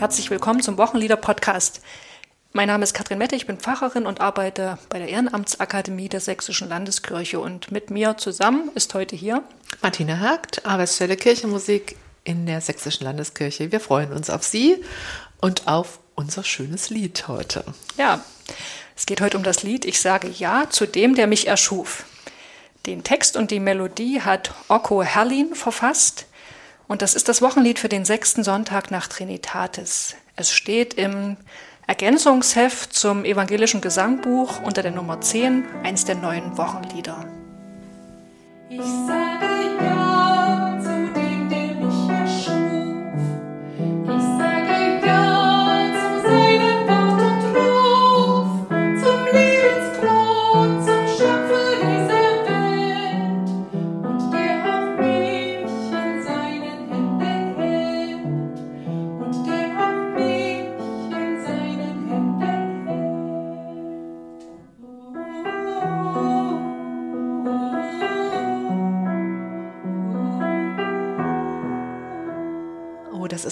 Herzlich willkommen zum Wochenlieder-Podcast. Mein Name ist Katrin Mette, ich bin Pfarrerin und arbeite bei der Ehrenamtsakademie der Sächsischen Landeskirche. Und mit mir zusammen ist heute hier Martina Hagt, Arbeitsstelle Kirchenmusik in der Sächsischen Landeskirche. Wir freuen uns auf Sie und auf unser schönes Lied heute. Ja, es geht heute um das Lied Ich sage Ja zu dem, der mich erschuf. Den Text und die Melodie hat Okko Herlin verfasst. Und das ist das Wochenlied für den sechsten Sonntag nach Trinitatis. Es steht im Ergänzungsheft zum evangelischen Gesangbuch unter der Nummer 10, eins der neuen Wochenlieder. Ich sage ja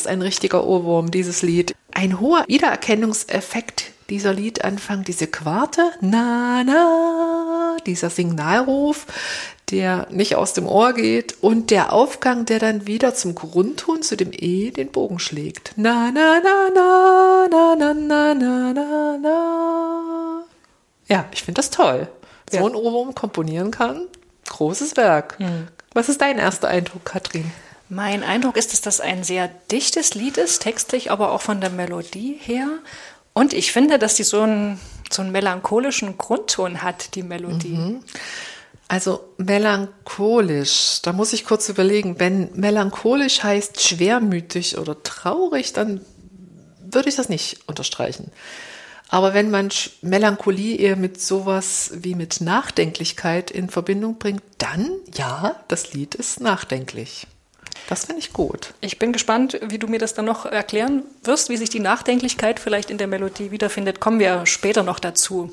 ein richtiger Ohrwurm, dieses Lied. Ein hoher Wiedererkennungseffekt dieser Liedanfang, diese Quarte, na, na, dieser Signalruf, der nicht aus dem Ohr geht und der Aufgang, der dann wieder zum Grundton, zu dem E, den Bogen schlägt. Na, na, na, na, na, na, na, na, na, na. Ja, ich finde das toll. So ein Ohrwurm komponieren kann, großes Werk. Was ist dein erster Eindruck, Katrin? Mein Eindruck ist, dass das ein sehr dichtes Lied ist, textlich, aber auch von der Melodie her. Und ich finde, dass die so einen, so einen melancholischen Grundton hat, die Melodie. Also melancholisch, da muss ich kurz überlegen, wenn melancholisch heißt schwermütig oder traurig, dann würde ich das nicht unterstreichen. Aber wenn man Melancholie eher mit sowas wie mit Nachdenklichkeit in Verbindung bringt, dann ja, das Lied ist nachdenklich. Das finde ich gut. Ich bin gespannt, wie du mir das dann noch erklären wirst, wie sich die Nachdenklichkeit vielleicht in der Melodie wiederfindet. Kommen wir später noch dazu.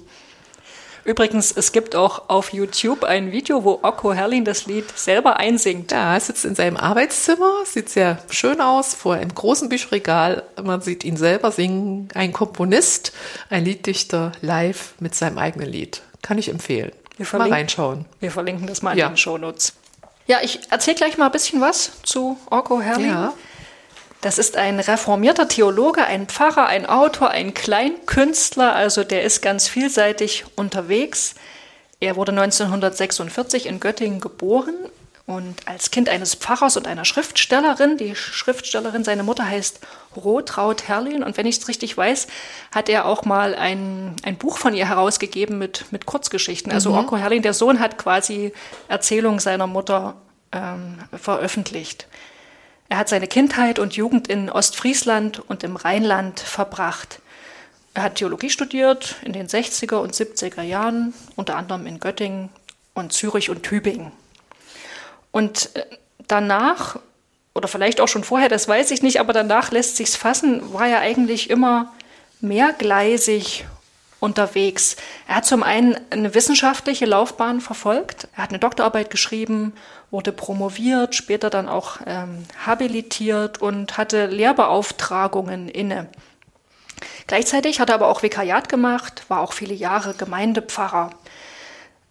Übrigens, es gibt auch auf YouTube ein Video, wo Okko Herlin das Lied selber einsingt. Ja, er sitzt in seinem Arbeitszimmer, sieht sehr schön aus, vor einem großen Bücherregal. Man sieht ihn selber singen. Ein Komponist, ein Lieddichter live mit seinem eigenen Lied. Kann ich empfehlen. Wir mal verlinken- reinschauen. Wir verlinken das mal in Ja. den Shownotes. Ja, ich erzähle gleich mal ein bisschen was zu Okko Herlin. Ja. Das ist ein reformierter Theologe, ein Pfarrer, ein Autor, ein Kleinkünstler, also der ist ganz vielseitig unterwegs. Er wurde 1946 in Göttingen geboren und als Kind eines Pfarrers und einer Schriftstellerin, die Schriftstellerin, seine Mutter heißt Rotraud Herrlin und wenn ich es richtig weiß, hat er auch mal ein, ein Buch von ihr herausgegeben mit, mit Kurzgeschichten. Also Mhm. Orko Herrlin, der Sohn, hat quasi Erzählungen seiner Mutter ähm, veröffentlicht. Er hat seine Kindheit und Jugend in Ostfriesland und im Rheinland verbracht. Er hat Theologie studiert in den 60er und 70er Jahren, unter anderem in Göttingen und Zürich und Tübingen. Und äh, danach, oder vielleicht auch schon vorher, das weiß ich nicht, aber danach lässt sich's fassen, war er eigentlich immer mehrgleisig unterwegs. Er hat zum einen eine wissenschaftliche Laufbahn verfolgt. Er hat eine Doktorarbeit geschrieben, wurde promoviert, später dann auch ähm, habilitiert und hatte Lehrbeauftragungen inne. Gleichzeitig hat er aber auch Vikariat gemacht, war auch viele Jahre Gemeindepfarrer.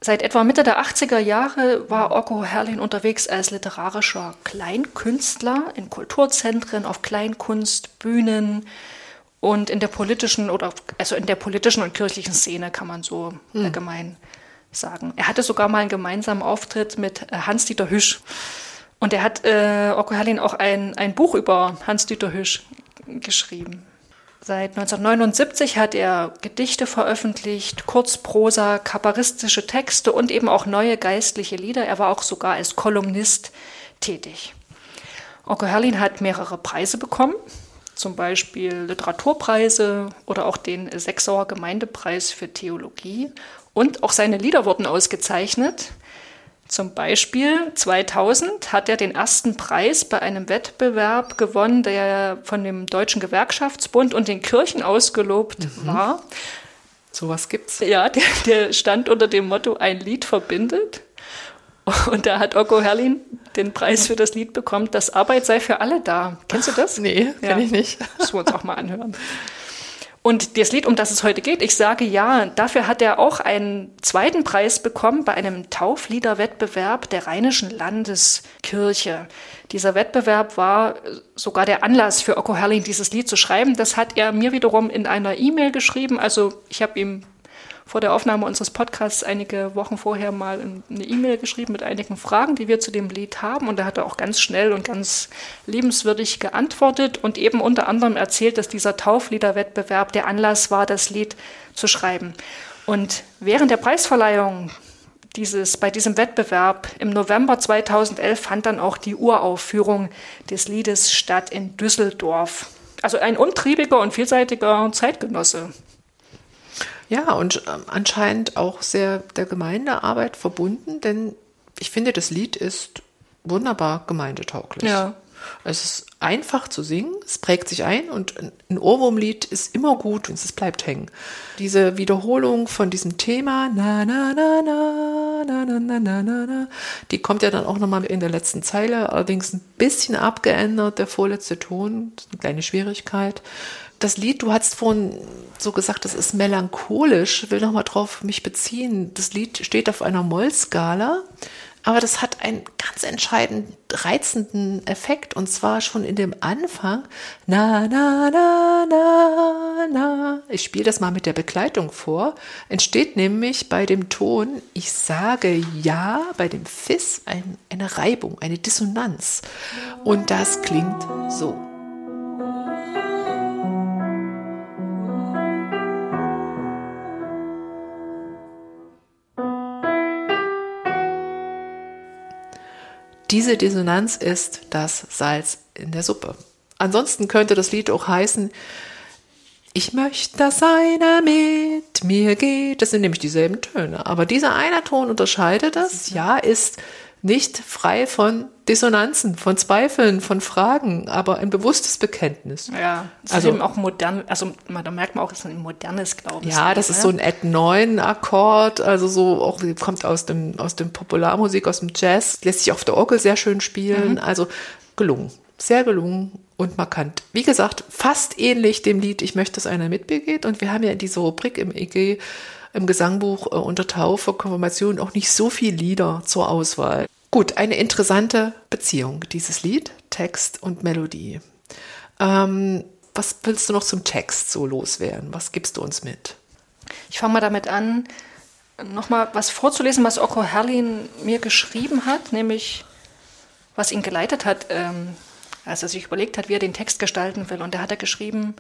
Seit etwa Mitte der 80er Jahre war Orko Herrlin unterwegs als literarischer Kleinkünstler in Kulturzentren, auf Kleinkunstbühnen und in der politischen oder also in der politischen und kirchlichen Szene kann man so allgemein sagen. Er hatte sogar mal einen gemeinsamen Auftritt mit äh, Hans-Dieter Hüsch. Und er hat äh, Orko Herrlin auch ein, ein Buch über Hans-Dieter Hüsch geschrieben. Seit 1979 hat er Gedichte veröffentlicht, Kurzprosa, kabarettistische Texte und eben auch neue geistliche Lieder. Er war auch sogar als Kolumnist tätig. Orko Herrlin hat mehrere Preise bekommen, zum Beispiel Literaturpreise oder auch den Sechsauer Gemeindepreis für Theologie. Und auch seine Lieder wurden ausgezeichnet. Zum Beispiel 2000 hat er den ersten Preis bei einem Wettbewerb gewonnen, der von dem Deutschen Gewerkschaftsbund und den Kirchen ausgelobt war. Sowas gibt's. Ja, der, der stand unter dem Motto Ein Lied verbindet. Und da hat Okko Herlin den Preis für das Lied bekommen, Das Arbeit sei für alle da. Kennst du das? Nee, kenn ich nicht. Müssen wir uns auch mal anhören. Und das Lied, um das es heute geht, ich sage ja, dafür hat er auch einen zweiten Preis bekommen bei einem Taufliederwettbewerb der Rheinischen Landeskirche. Dieser Wettbewerb war sogar der Anlass für Okko Herrling, dieses Lied zu schreiben. Das hat er mir wiederum in einer E-Mail geschrieben. Also ich habe ihm vor der Aufnahme unseres Podcasts einige Wochen vorher mal eine E-Mail geschrieben mit einigen Fragen, die wir zu dem Lied haben. Und da hat er auch ganz schnell und ganz liebenswürdig geantwortet und eben unter anderem erzählt, dass dieser Taufliederwettbewerb der Anlass war, das Lied zu schreiben. Und während der Preisverleihung dieses, bei diesem Wettbewerb im November 2011 fand dann auch die Uraufführung des Liedes statt in Düsseldorf. Also ein umtriebiger und vielseitiger Zeitgenosse. Ja, und ähm, anscheinend auch sehr der Gemeindearbeit verbunden, denn ich finde, das Lied ist wunderbar gemeindetauglich. Ja. Es ist einfach zu singen, es prägt sich ein und ein- Ohrwurmlied ist immer gut und es bleibt hängen. Diese Wiederholung von diesem Thema, na, na, na, na, na, na, na, na, na, na, die kommt ja dann auch nochmal in der letzten Zeile, allerdings ein bisschen abgeändert, der vorletzte Ton, das ist eine kleine Schwierigkeit. Das Lied, du hast vorhin so gesagt, das ist melancholisch, will nochmal drauf mich beziehen. Das Lied steht auf einer Mollskala, aber das hat einen ganz entscheidend reizenden Effekt und zwar schon in dem Anfang. Na, na, na, na, na. Ich spiele das mal mit der Begleitung vor. Entsteht nämlich bei dem Ton, ich sage ja, bei dem Fiss ein, eine Reibung, eine Dissonanz. Und das klingt so. Diese Dissonanz ist das Salz in der Suppe. Ansonsten könnte das Lied auch heißen, ich möchte, dass einer mit mir geht. Das sind nämlich dieselben Töne. Aber dieser eine Ton unterscheidet das. Ja, ist nicht frei von Dissonanzen, von Zweifeln, von Fragen, aber ein bewusstes Bekenntnis. Ja, es Also- ist eben auch modern, also man, da merkt man auch, es ist ein modernes Glauben. Ja, das ist so ein Ad 9 Akkord, also so auch kommt aus dem aus dem Popularmusik, aus dem Jazz, lässt sich auf der Orgel sehr schön spielen, also gelungen, sehr gelungen und markant. Wie gesagt, fast ähnlich dem Lied Ich möchte, dass einer mit mir geht und wir haben ja in dieser Rubrik im EG im Gesangbuch äh, unter Taufe, Konfirmation auch nicht so viele Lieder zur Auswahl. Gut, eine interessante Beziehung, dieses Lied, Text und Melodie. Ähm, was willst du noch zum Text so loswerden? Was gibst du uns mit? Ich fange mal damit an, nochmal was vorzulesen, was Okko Herlin mir geschrieben hat, nämlich was ihn geleitet hat, ähm, als er sich überlegt hat, wie er den Text gestalten will. Und da hat er geschrieben,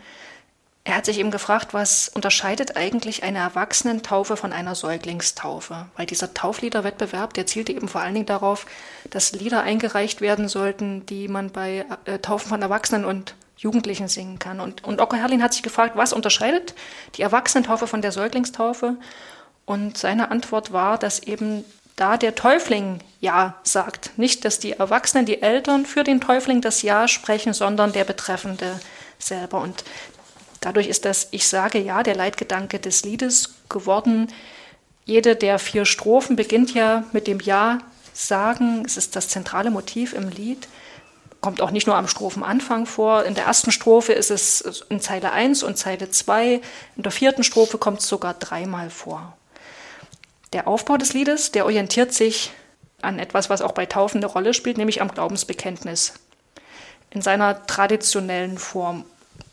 er hat sich eben gefragt, was unterscheidet eigentlich eine Erwachsenentaufe von einer Säuglingstaufe? Weil dieser Taufliederwettbewerb, der zielte eben vor allen Dingen darauf, dass Lieder eingereicht werden sollten, die man bei äh, Taufen von Erwachsenen und Jugendlichen singen kann. Und, und Ocko Herrlin hat sich gefragt, was unterscheidet die Erwachsenentaufe von der Säuglingstaufe? Und seine Antwort war, dass eben da der Täufling Ja sagt. Nicht, dass die Erwachsenen, die Eltern für den Täufling das Ja sprechen, sondern der Betreffende selber. Und dadurch ist das Ich sage Ja der Leitgedanke des Liedes geworden. Jede der vier Strophen beginnt ja mit dem Ja sagen. Es ist das zentrale Motiv im Lied kommt auch nicht nur am Strophenanfang vor. In der ersten Strophe ist es in Zeile 1 und Zeile 2. In der vierten Strophe kommt es sogar dreimal vor. Der Aufbau des Liedes, der orientiert sich an etwas, was auch bei Taufen eine Rolle spielt, nämlich am Glaubensbekenntnis. In seiner traditionellen Form.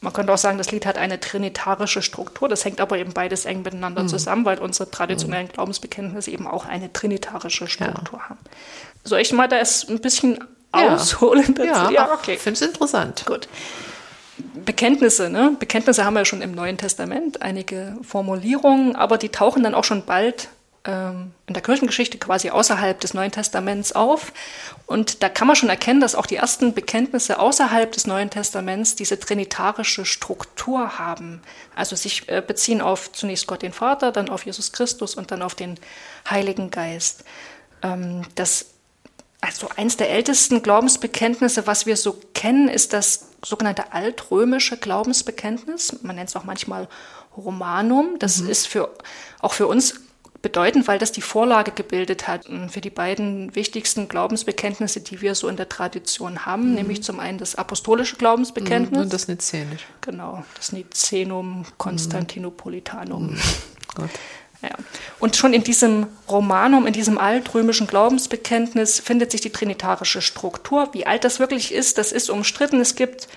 Man könnte auch sagen, das Lied hat eine trinitarische Struktur. Das hängt aber eben beides eng miteinander zusammen, weil unsere traditionellen Glaubensbekenntnisse eben auch eine trinitarische Struktur haben. Soll ich mal das ein bisschen Ja. ausholen dazu? Ja, ja okay. Finde es interessant. Gut. Bekenntnisse, ne? Bekenntnisse haben wir ja schon im Neuen Testament, einige Formulierungen, aber die tauchen dann auch schon bald ähm, in der Kirchengeschichte quasi außerhalb des Neuen Testaments auf. Und da kann man schon erkennen, dass auch die ersten Bekenntnisse außerhalb des Neuen Testaments diese trinitarische Struktur haben. Also sich äh, beziehen auf zunächst Gott den Vater, dann auf Jesus Christus und dann auf den Heiligen Geist. Ähm, das also eins der ältesten Glaubensbekenntnisse, was wir so kennen, ist das sogenannte altrömische Glaubensbekenntnis. Man nennt es auch manchmal Romanum. Das ist für, auch für uns bedeutend, weil das die Vorlage gebildet hat für die beiden wichtigsten Glaubensbekenntnisse, die wir so in der Tradition haben, nämlich zum einen das apostolische Glaubensbekenntnis. Mhm. Und das Nizänisch. Genau, das Nicenum Constantinopolitanum. Gott. Ja. Und schon in diesem Romanum, in diesem altrömischen Glaubensbekenntnis findet sich die trinitarische Struktur. Wie alt das wirklich ist, das ist umstritten. Es gibt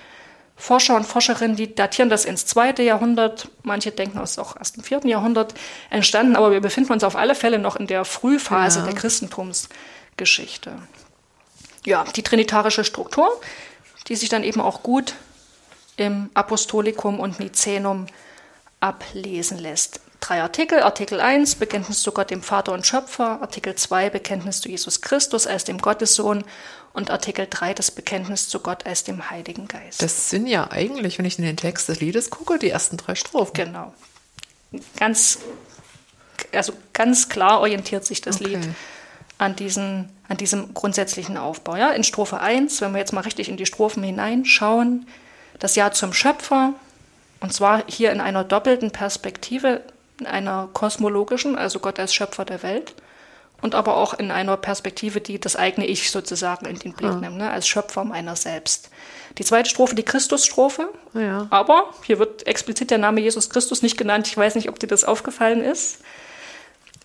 Forscher und Forscherinnen, die datieren das ins zweite Jahrhundert. Manche denken, es ist auch erst im vierten Jahrhundert entstanden. Aber wir befinden uns auf alle Fälle noch in der Frühphase Ja. der Christentumsgeschichte. Ja, die trinitarische Struktur, die sich dann eben auch gut im Apostolikum und Nizenum ablesen lässt. Drei Artikel. Artikel 1, Bekenntnis zu Gott, dem Vater und Schöpfer. Artikel 2, Bekenntnis zu Jesus Christus als dem Gottessohn. Und Artikel 3, das Bekenntnis zu Gott als dem Heiligen Geist. Das sind ja eigentlich, wenn ich in den Text des Liedes gucke, die ersten drei Strophen. genau. Ganz, also ganz klar orientiert sich das Okay. Lied an, diesen, an diesem grundsätzlichen Aufbau. Ja? In Strophe 1, wenn wir jetzt mal richtig in die Strophen hineinschauen, das Ja zum Schöpfer, und zwar hier in einer doppelten Perspektive, in einer kosmologischen, also Gott als Schöpfer der Welt, und aber auch in einer Perspektive, die das eigene Ich sozusagen in den Blick nimmt, ne? als Schöpfer meiner selbst. Die zweite Strophe, die Christusstrophe, Ja. aber hier wird explizit der Name Jesus Christus nicht genannt. Ich weiß nicht, ob dir das aufgefallen ist.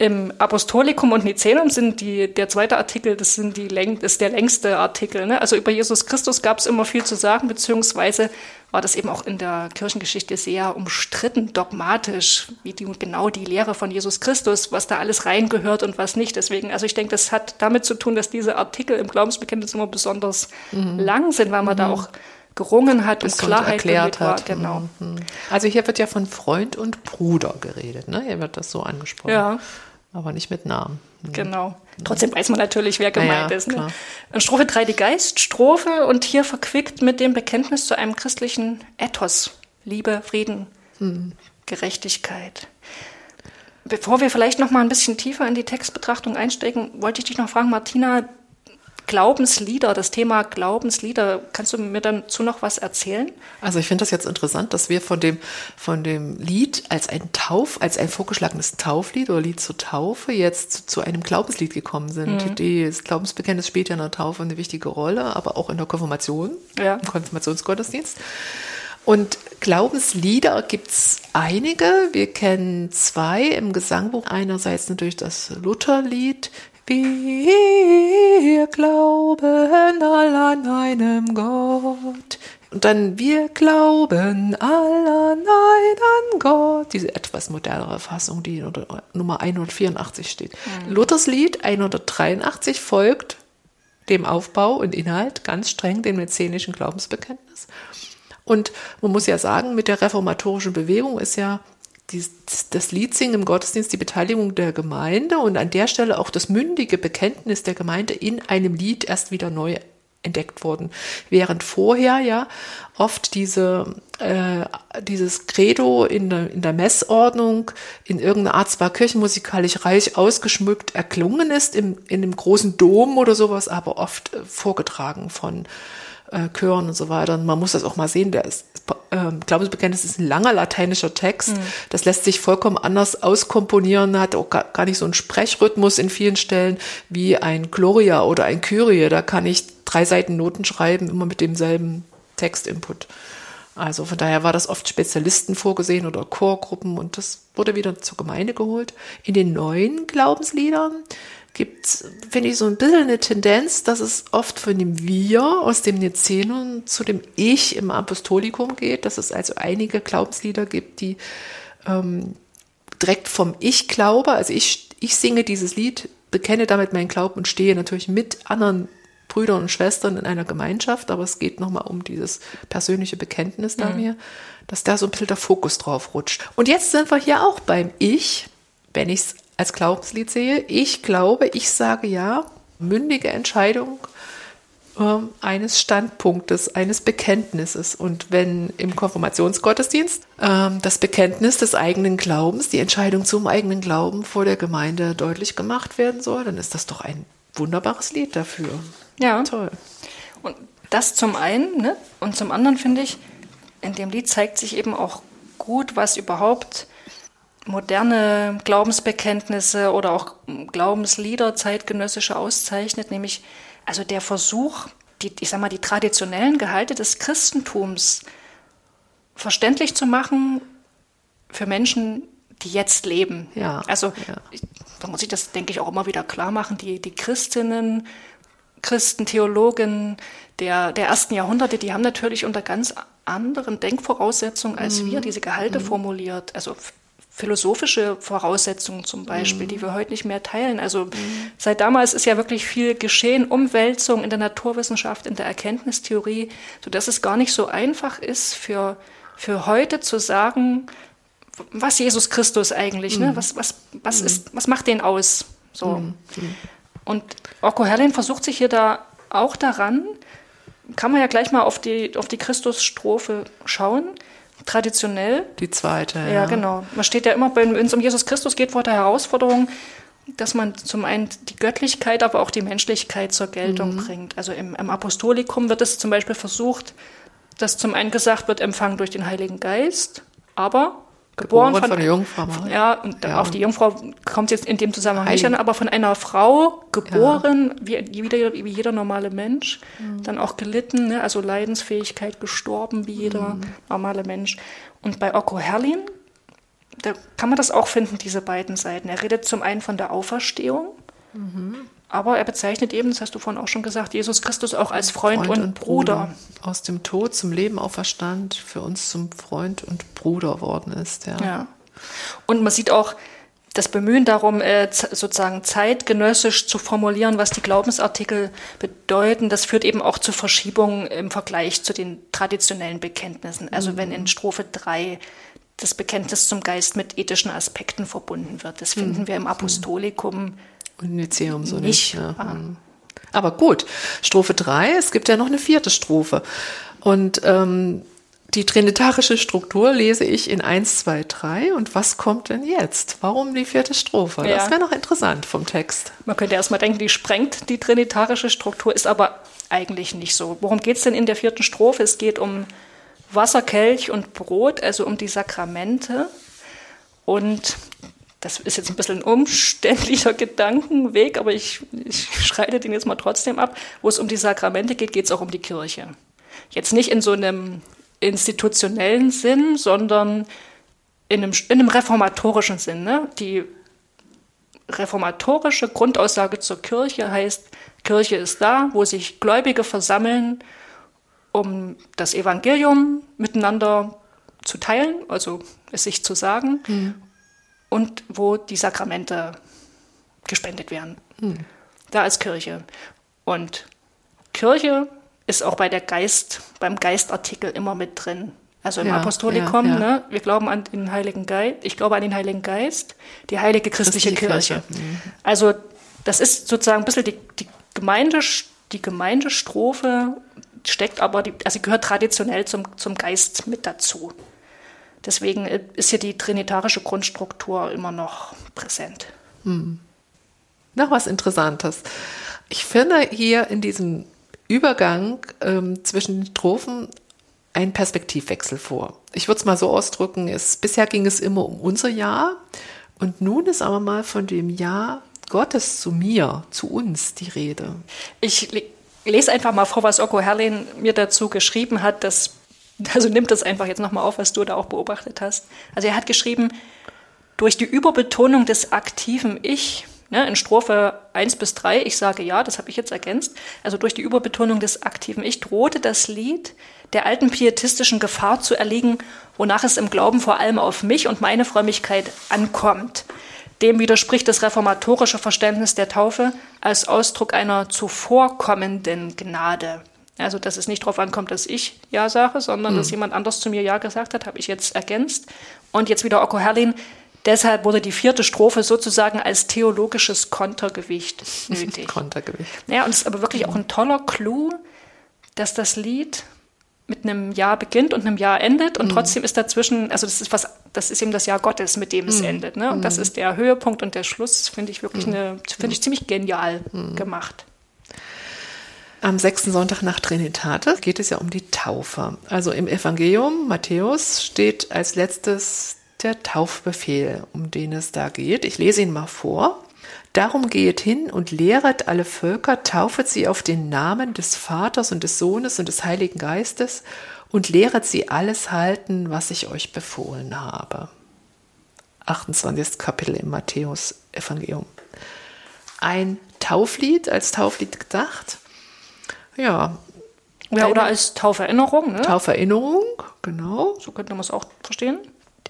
Im Apostolikum und Nizenum sind die, der zweite Artikel, das, sind die ist der längste Artikel. Ne? Also über Jesus Christus gab es immer viel zu sagen, beziehungsweise war das eben auch in der Kirchengeschichte sehr umstritten, dogmatisch, wie die, genau die Lehre von Jesus Christus, was da alles reingehört und was nicht. Deswegen, also ich denke, das hat damit zu tun, dass diese Artikel im Glaubensbekenntnis immer besonders lang sind, weil man da auch gerungen hat und Klarheit erklärt damit war. hat. Genau. Mhm. Also hier wird ja von Freund und Bruder geredet, ne? Hier wird das so angesprochen. Ja. Aber nicht mit Namen. Genau. Trotzdem weiß man natürlich, wer gemeint ja, ist. Ne? In Strophe 3 die Geiststrophe und hier verquickt mit dem Bekenntnis zu einem christlichen Ethos. Liebe, Frieden, Hm. Gerechtigkeit. Bevor wir vielleicht noch mal ein bisschen tiefer in die Textbetrachtung einsteigen, wollte ich dich noch fragen, Martina, Glaubenslieder, das Thema Glaubenslieder, kannst du mir dazu noch was erzählen? Also ich finde das jetzt interessant, dass wir von dem, von dem Lied als ein Tauf, als ein vorgeschlagenes Tauflied oder Lied zur Taufe jetzt zu, zu einem Glaubenslied gekommen sind. Die, das Glaubensbekenntnis spielt ja in der Taufe eine wichtige Rolle, aber auch in der Konfirmation, Ja. im Konfirmationsgottesdienst. Und Glaubenslieder gibt's einige. Wir kennen zwei im Gesangbuch. Einerseits natürlich das Lutherlied. Wir glauben all an einem Gott. Und dann wir glauben all an einen Gott. Diese etwas modernere Fassung, die unter Nummer 184 steht. Luthers Lied 183 folgt dem Aufbau und Inhalt ganz streng dem mäzenischen Glaubensbekenntnis. Und man muss ja sagen, mit der reformatorischen Bewegung ist ja das Liedsingen im Gottesdienst die Beteiligung der Gemeinde und an der Stelle auch das mündige Bekenntnis der Gemeinde in einem Lied erst wieder neu entdeckt worden. Während vorher ja oft diese, äh, dieses Credo in der, in der Messordnung in irgendeiner Art zwar kirchenmusikalisch reich ausgeschmückt erklungen ist, im, in einem großen Dom oder sowas, aber oft äh, vorgetragen von äh, Chören und so weiter. Und man muss das auch mal sehen, der ist, ähm, Glaubensbekenntnis ist ein langer lateinischer Text. Das lässt sich vollkommen anders auskomponieren, hat auch gar, gar nicht so einen Sprechrhythmus in vielen Stellen wie ein Gloria oder ein Kyrie. Da kann ich drei Seiten Noten schreiben, immer mit demselben Textinput. Also von daher war das oft Spezialisten vorgesehen oder Chorgruppen und das wurde wieder zur Gemeinde geholt. In den neuen Glaubensliedern gibt finde ich, so ein bisschen eine Tendenz, dass es oft von dem Wir aus dem Nizenum zu dem Ich im Apostolikum geht, dass es also einige Glaubenslieder gibt, die ähm, direkt vom Ich glaube, also ich, ich singe dieses Lied, bekenne damit meinen Glauben und stehe natürlich mit anderen Brüdern und Schwestern in einer Gemeinschaft, aber es geht nochmal um dieses persönliche Bekenntnis da mir, dass da so ein bisschen der Fokus drauf rutscht. Und jetzt sind wir hier auch beim Ich, wenn ich es als Glaubenslied sehe. Ich glaube, ich sage ja, mündige Entscheidung ähm, eines Standpunktes, eines Bekenntnisses. Und wenn im Konfirmationsgottesdienst ähm, das Bekenntnis des eigenen Glaubens, die Entscheidung zum eigenen Glauben vor der Gemeinde deutlich gemacht werden soll, dann ist das doch ein wunderbares Lied dafür. Ja. Toll. Und das zum einen, ne? und zum anderen finde ich, in dem Lied zeigt sich eben auch gut, was überhaupt moderne Glaubensbekenntnisse oder auch Glaubenslieder zeitgenössische auszeichnet, nämlich also der Versuch, die, ich sag mal, die traditionellen Gehalte des Christentums verständlich zu machen für Menschen, die jetzt leben. Ja, Also ja. ich- da muss ich das, denke ich, auch immer wieder klar machen. Die, die Christinnen, Christen, Theologen der, der ersten Jahrhunderte, die haben natürlich unter ganz anderen Denkvoraussetzungen als wir diese Gehalte formuliert. Also philosophische Voraussetzungen zum Beispiel, die wir heute nicht mehr teilen. Also seit damals ist ja wirklich viel geschehen, Umwälzung in der Naturwissenschaft, in der Erkenntnistheorie, sodass es gar nicht so einfach ist für, für heute zu sagen, was Jesus Christus eigentlich, ne? Was, was, was, ist, was macht den aus? So. Und Orko Herrlin versucht sich hier da auch daran, kann man ja gleich mal auf die, auf die Christusstrophe schauen. Traditionell, Die zweite. Ja, ja, genau. Man steht ja immer, wenn es um Jesus Christus geht, vor der Herausforderung, dass man zum einen die Göttlichkeit, aber auch die Menschlichkeit zur Geltung bringt. Also im, im Apostolikum wird es zum Beispiel versucht, dass zum einen gesagt wird, empfangen durch den Heiligen Geist, aber Geboren geboren, von der Jungfrau Maria. Ja, und Ja. auf die Jungfrau kommt jetzt in dem Zusammenhang nicht an, aber von einer Frau geboren, wie, wie, jeder, wie jeder normale Mensch, dann auch gelitten, ne? also Leidensfähigkeit, gestorben wie jeder normale Mensch. Und bei Okko Herlin, da kann man das auch finden, diese beiden Seiten. Er redet zum einen von der Auferstehung, aber er bezeichnet eben, das hast du vorhin auch schon gesagt, Jesus Christus auch als Freund, und, Bruder. Aus dem Tod zum Leben auferstand, für uns zum Freund und Bruder worden ist. Ja. Ja. Und man sieht auch das Bemühen darum, äh, sozusagen zeitgenössisch zu formulieren, was die Glaubensartikel bedeuten. Das führt eben auch zu Verschiebungen im Vergleich zu den traditionellen Bekenntnissen. Also wenn in Strophe 3 das Bekenntnis zum Geist mit ethischen Aspekten verbunden wird. Das finden wir im Apostolikum. Und Lyzeum so Nicht, nicht. ne? ah. Hm. Aber gut, Strophe 3, es gibt ja noch eine vierte Strophe. Und ähm, die trinitarische Struktur lese ich in 1, 2, 3. Und was kommt denn jetzt? Warum die vierte Strophe? Ja. Das wäre noch interessant vom Text. Man könnte erstmal denken, die sprengt die trinitarische Struktur, ist aber eigentlich nicht so. Worum geht es denn in der vierten Strophe? Es geht um Wasser, Kelch und Brot, also um die Sakramente. Und das ist jetzt ein bisschen ein umständlicher Gedankenweg, aber ich, ich schreite den jetzt mal trotzdem ab. Wo es um die Sakramente geht, geht es auch um die Kirche. Jetzt nicht in so einem institutionellen Sinn, sondern in einem, in einem reformatorischen Sinn. Ne? Die reformatorische Grundaussage zur Kirche heißt, Kirche ist da, wo sich Gläubige versammeln, um das Evangelium miteinander zu teilen, also es sich zu sagen, und wo die Sakramente gespendet werden. Da als Kirche. Und Kirche ist auch bei der Geist, beim Geistartikel immer mit drin. Also im Ja, Apostolikum, ja, ja. Ne, wir glauben an den Heiligen Geist, ich glaube an den Heiligen Geist, die heilige christliche, Christliche Kirche. Kirche, mhm. Also das ist sozusagen ein bisschen die, die, Gemeinde, die Gemeindestrophe steckt aber, die, also sie gehört traditionell zum, zum Geist mit dazu. Deswegen ist hier die trinitarische Grundstruktur immer noch präsent. Noch was Interessantes. Ich finde hier in diesem Übergang ähm, zwischen den Strophen einen Perspektivwechsel vor. Ich würde es mal so ausdrücken, es, bisher ging es immer um unser Jahr und nun ist aber mal von dem Jahr Gottes zu mir, zu uns die Rede. Ich lese einfach mal vor, was Okko Herlin mir dazu geschrieben hat. Das, also nimmt das einfach jetzt nochmal auf, was du da auch beobachtet hast. Also er hat geschrieben, durch die Überbetonung des aktiven Ich, ne, in Strophe 1 bis 3, ich sage ja, das habe ich jetzt ergänzt, also durch die Überbetonung des aktiven Ich drohte das Lied der alten pietistischen Gefahr zu erliegen, wonach es im Glauben vor allem auf mich und meine Frömmigkeit ankommt. Dem widerspricht das reformatorische Verständnis der Taufe als Ausdruck einer zuvorkommenden Gnade. Also, dass es nicht darauf ankommt, dass ich Ja sage, sondern dass jemand anders zu mir Ja gesagt hat, habe ich jetzt ergänzt. Und jetzt wieder Okko Herlin. Deshalb wurde die vierte Strophe sozusagen als theologisches Kontergewicht nötig. Kontergewicht. Ja, und es ist aber wirklich auch ein toller Clou, dass das Lied mit einem Jahr beginnt und einem Jahr endet und trotzdem ist dazwischen, also das ist was, das ist eben das Jahr Gottes, mit dem es endet, ne? Und das ist der Höhepunkt und der Schluss, finde ich wirklich eine, finde ich ziemlich genial gemacht. Am sechsten Sonntag nach Trinitatis geht es ja um die Taufe. Also im Evangelium Matthäus steht als letztes der Taufbefehl, um den es da geht. Ich lese ihn mal vor. Darum gehet hin und lehret alle Völker, taufet sie auf den Namen des Vaters und des Sohnes und des Heiligen Geistes und lehret sie alles halten, was ich euch befohlen habe. 28. Kapitel im Matthäus Evangelium. Ein Tauflied als Tauflied gedacht. Ja, Ja, oder als Tauferinnerung, ne? Tauferinnerung, genau. so könnte man es auch verstehen.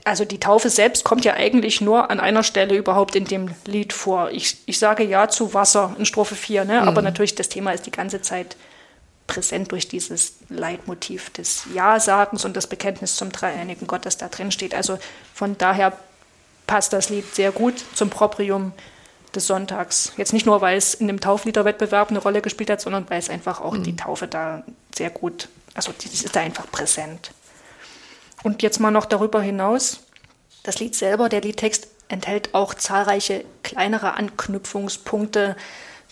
Also die Taufe selbst kommt ja eigentlich nur an einer Stelle überhaupt in dem Lied vor. Ich, ich sage ja zu Wasser in Strophe 4, ne? aber natürlich das Thema ist die ganze Zeit präsent durch dieses Leitmotiv des Ja-Sagens und das Bekenntnis zum dreieinigen Gott, das da drin steht. Also von daher passt das Lied sehr gut zum Proprium des Sonntags. Jetzt nicht nur, weil es in dem Taufliederwettbewerb eine Rolle gespielt hat, sondern weil es einfach auch die Taufe da sehr gut, also die ist da einfach präsent. Und jetzt mal noch darüber hinaus, das Lied selber, der Liedtext enthält auch zahlreiche kleinere Anknüpfungspunkte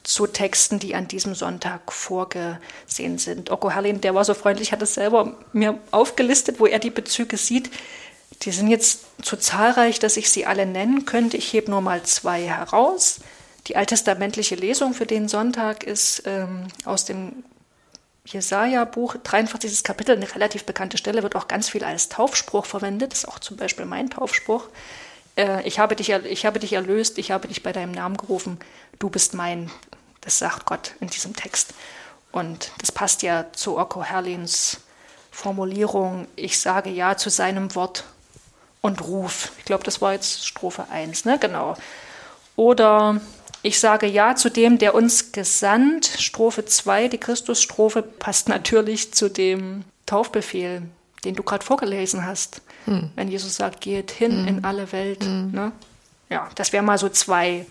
zu Texten, die an diesem Sonntag vorgesehen sind. Okko Herlin, der war so freundlich, hat es selber mir aufgelistet, wo er die Bezüge sieht. Die sind jetzt zu zahlreich, dass ich sie alle nennen könnte. Ich hebe nur mal zwei heraus. Die alttestamentliche Lesung für den Sonntag ist ähm, aus dem Jesaja-Buch, 43. Kapitel, eine relativ bekannte Stelle, wird auch ganz viel als Taufspruch verwendet. Das ist auch zum Beispiel mein Taufspruch. Äh, ich, habe dich, ich habe dich erlöst, ich habe dich bei deinem Namen gerufen, du bist mein. Das sagt Gott in diesem Text. Und das passt ja zu Okko Herlins Formulierung, ich sage ja zu seinem Wort und Ruf. Ich glaube, das war jetzt Strophe 1, ne? Genau. Oder ich sage ja zu dem, der uns gesandt. Strophe 2, die Christusstrophe, passt natürlich zu dem Taufbefehl, den du gerade vorgelesen hast. Wenn Jesus sagt, geht hin in alle Welt. Ne? Ja, das wären mal so zwei,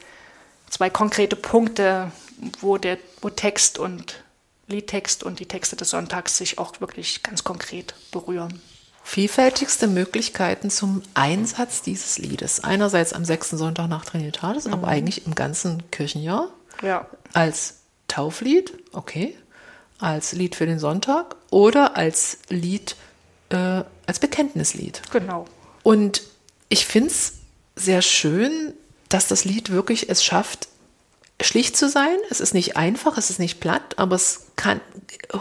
zwei konkrete Punkte, wo, der, wo Text und Liedtext und die Texte des Sonntags sich auch wirklich ganz konkret berühren. Vielfältigste Möglichkeiten zum Einsatz dieses Liedes. Einerseits am sechsten Sonntag nach Trinitatis, aber eigentlich im ganzen Kirchenjahr. Ja. Als Tauflied, okay. Als Lied für den Sonntag oder als Lied, äh, als Bekenntnislied. Genau. Und ich finde es sehr schön, dass das Lied wirklich es schafft, schlicht zu sein. Es ist nicht einfach, es ist nicht platt, aber es kann,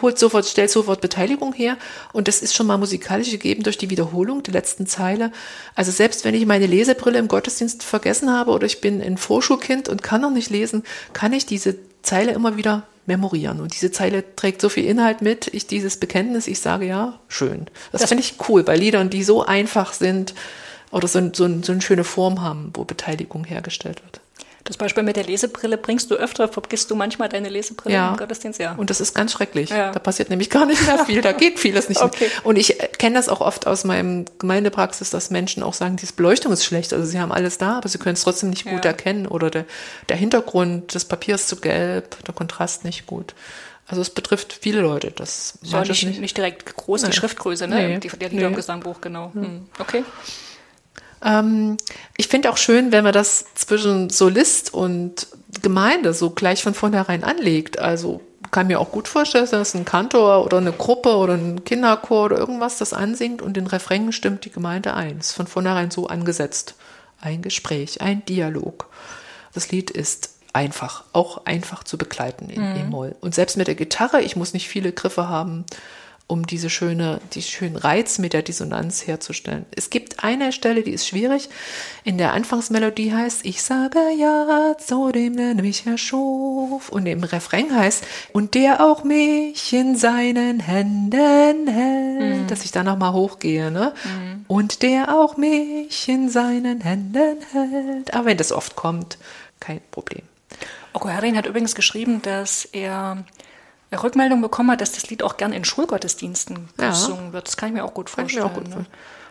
holt sofort, stellt sofort Beteiligung her. Und das ist schon mal musikalisch gegeben durch die Wiederholung der letzten Zeile. Also selbst wenn ich meine Lesebrille im Gottesdienst vergessen habe oder ich bin ein Vorschulkind und kann noch nicht lesen, kann ich diese Zeile immer wieder memorieren. Und diese Zeile trägt so viel Inhalt mit. Ich dieses Bekenntnis, ich sage ja, schön. Das, finde ich cool bei Liedern, die so einfach sind oder so, so, so eine schöne Form haben, wo Beteiligung hergestellt wird. Das Beispiel mit der Lesebrille bringst du öfter, vergisst du manchmal deine Lesebrille Ja. im Gottesdienst? Ja. Und das ist ganz schrecklich. Ja. Da passiert nämlich gar nicht mehr viel. Da geht vieles nicht. Okay. mehr. Und ich äh, kenne das auch oft aus meinem Gemeindepraxis, dass Menschen auch sagen, diese Beleuchtung ist schlecht. Also sie haben alles da, aber sie können es trotzdem nicht gut Ja. erkennen. Oder der, der Hintergrund des Papiers zu gelb, der Kontrast nicht gut. Also es betrifft viele Leute. Das Ist ja nicht, nicht direkt groß, die Nee. Schriftgröße, ne? Nee. Die, der Lieder im Nee. Gesangbuch, genau. Hm. Okay. Ähm, ich finde auch schön, wenn man das zwischen Solist und Gemeinde so gleich von vornherein anlegt. Also kann mir auch gut vorstellen, dass ein Kantor oder eine Gruppe oder ein Kinderchor oder irgendwas das ansingt und den Refrain stimmt die Gemeinde ein. Ist von vornherein so angesetzt. Ein Gespräch, ein Dialog. Das Lied ist einfach, auch einfach zu begleiten in E-Moll. Und selbst mit der Gitarre, ich muss nicht viele Griffe haben, um diese schöne, die schönen Reiz mit der Dissonanz herzustellen. Es gibt eine Stelle, die ist schwierig. In der Anfangsmelodie heißt, ich sage ja zu dem, der mich erschuf. Und im Refrain heißt, und der auch mich in seinen Händen hält, dass ich da nochmal hochgehe, ne? Und der auch mich in seinen Händen hält. Aber wenn das oft kommt, kein Problem. Oko Herrin hat übrigens geschrieben, dass er Rückmeldung bekommen hat, dass das Lied auch gern in Schulgottesdiensten Ja. gesungen wird. Das kann ich mir auch gut vorstellen. auch gut ne?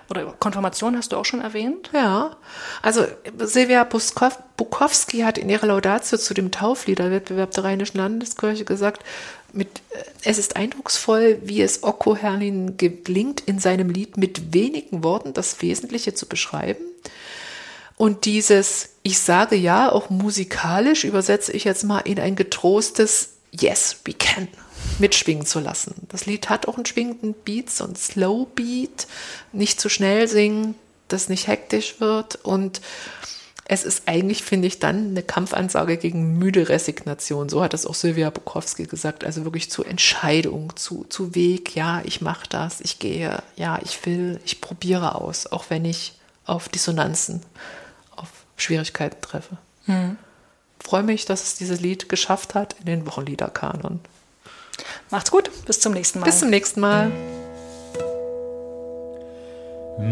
Oder Konfirmation hast du auch schon erwähnt? Ja, also Silvia Buskow- Bukowski hat in ihrer Laudatio zu dem Taufliederwettbewerb der Rheinischen Landeskirche gesagt, mit, äh, es ist eindrucksvoll, wie es Okko Herrlin gelingt, in seinem Lied mit wenigen Worten das Wesentliche zu beschreiben. Und dieses, ich sage ja, auch musikalisch übersetze ich jetzt mal in ein getrostes Yes, we can mitschwingen zu lassen. Das Lied hat auch einen schwingenden Beat, so einen Slow Beat, nicht zu schnell singen, das nicht hektisch wird und es ist eigentlich, finde ich, dann eine Kampfansage gegen müde Resignation. So hat das auch Sylvia Bukowski gesagt. Also wirklich zu Entscheidung, zu, zu Weg. Ja, ich mache das, ich gehe, ja, ich will, ich probiere aus, auch wenn ich auf Dissonanzen, auf Schwierigkeiten treffe. Hm. Freue mich, dass es dieses Lied geschafft hat in den Wochenliederkanon. Macht's gut, bis zum nächsten Mal. Bis zum nächsten Mal. Ich